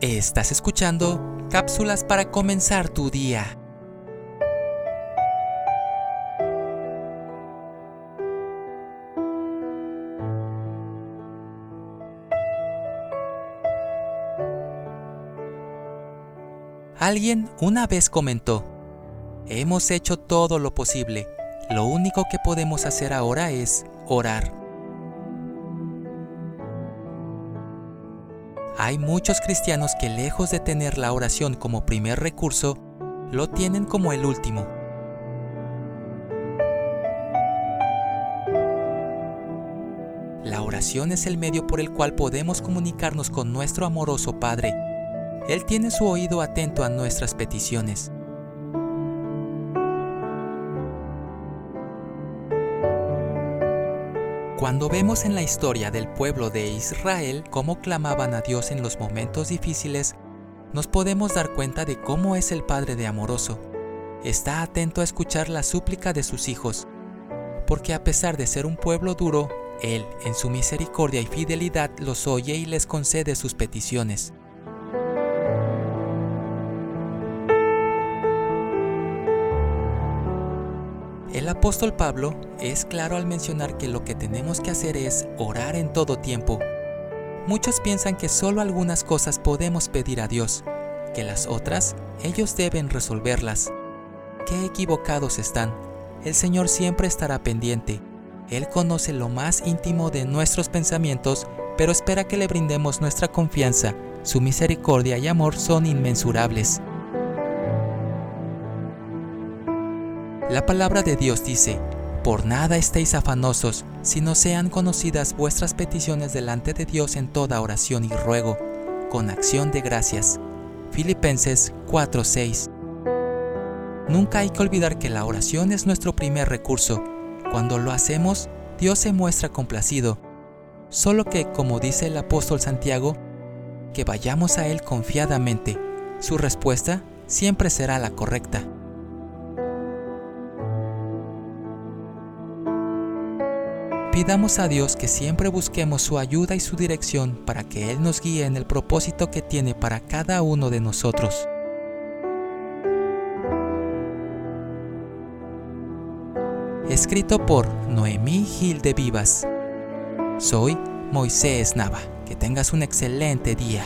Estás escuchando cápsulas para comenzar tu día. Alguien una vez comentó, hemos hecho todo lo posible, lo único que podemos hacer ahora es orar. Hay muchos cristianos que lejos de tener la oración como primer recurso, lo tienen como el último. La oración es el medio por el cual podemos comunicarnos con nuestro amoroso Padre. Él tiene su oído atento a nuestras peticiones. Cuando vemos en la historia del pueblo de Israel cómo clamaban a Dios en los momentos difíciles, nos podemos dar cuenta de cómo es el Padre de amoroso. Está atento a escuchar la súplica de sus hijos, porque a pesar de ser un pueblo duro, Él, en su misericordia y fidelidad, los oye y les concede sus peticiones. El apóstol Pablo es claro al mencionar que lo que tenemos que hacer es orar en todo tiempo. Muchos piensan que solo algunas cosas podemos pedir a Dios, que las otras ellos deben resolverlas. Qué equivocados están. El Señor siempre estará pendiente. Él conoce lo más íntimo de nuestros pensamientos, pero espera que le brindemos nuestra confianza. Su misericordia y amor son inmensurables. La palabra de Dios dice, por nada estéis afanosos, sino sean conocidas vuestras peticiones delante de Dios en toda oración y ruego, con acción de gracias. Filipenses 4:6 Nunca hay que olvidar que la oración es nuestro primer recurso. Cuando lo hacemos, Dios se muestra complacido. Solo que, como dice el apóstol Santiago, que vayamos a Él confiadamente. Su respuesta siempre será la correcta. Pidamos a Dios que siempre busquemos su ayuda y su dirección para que Él nos guíe en el propósito que tiene para cada uno de nosotros. Escrito por Noemí Gil de Vivas. Soy Moisés Nava. Que tengas un excelente día.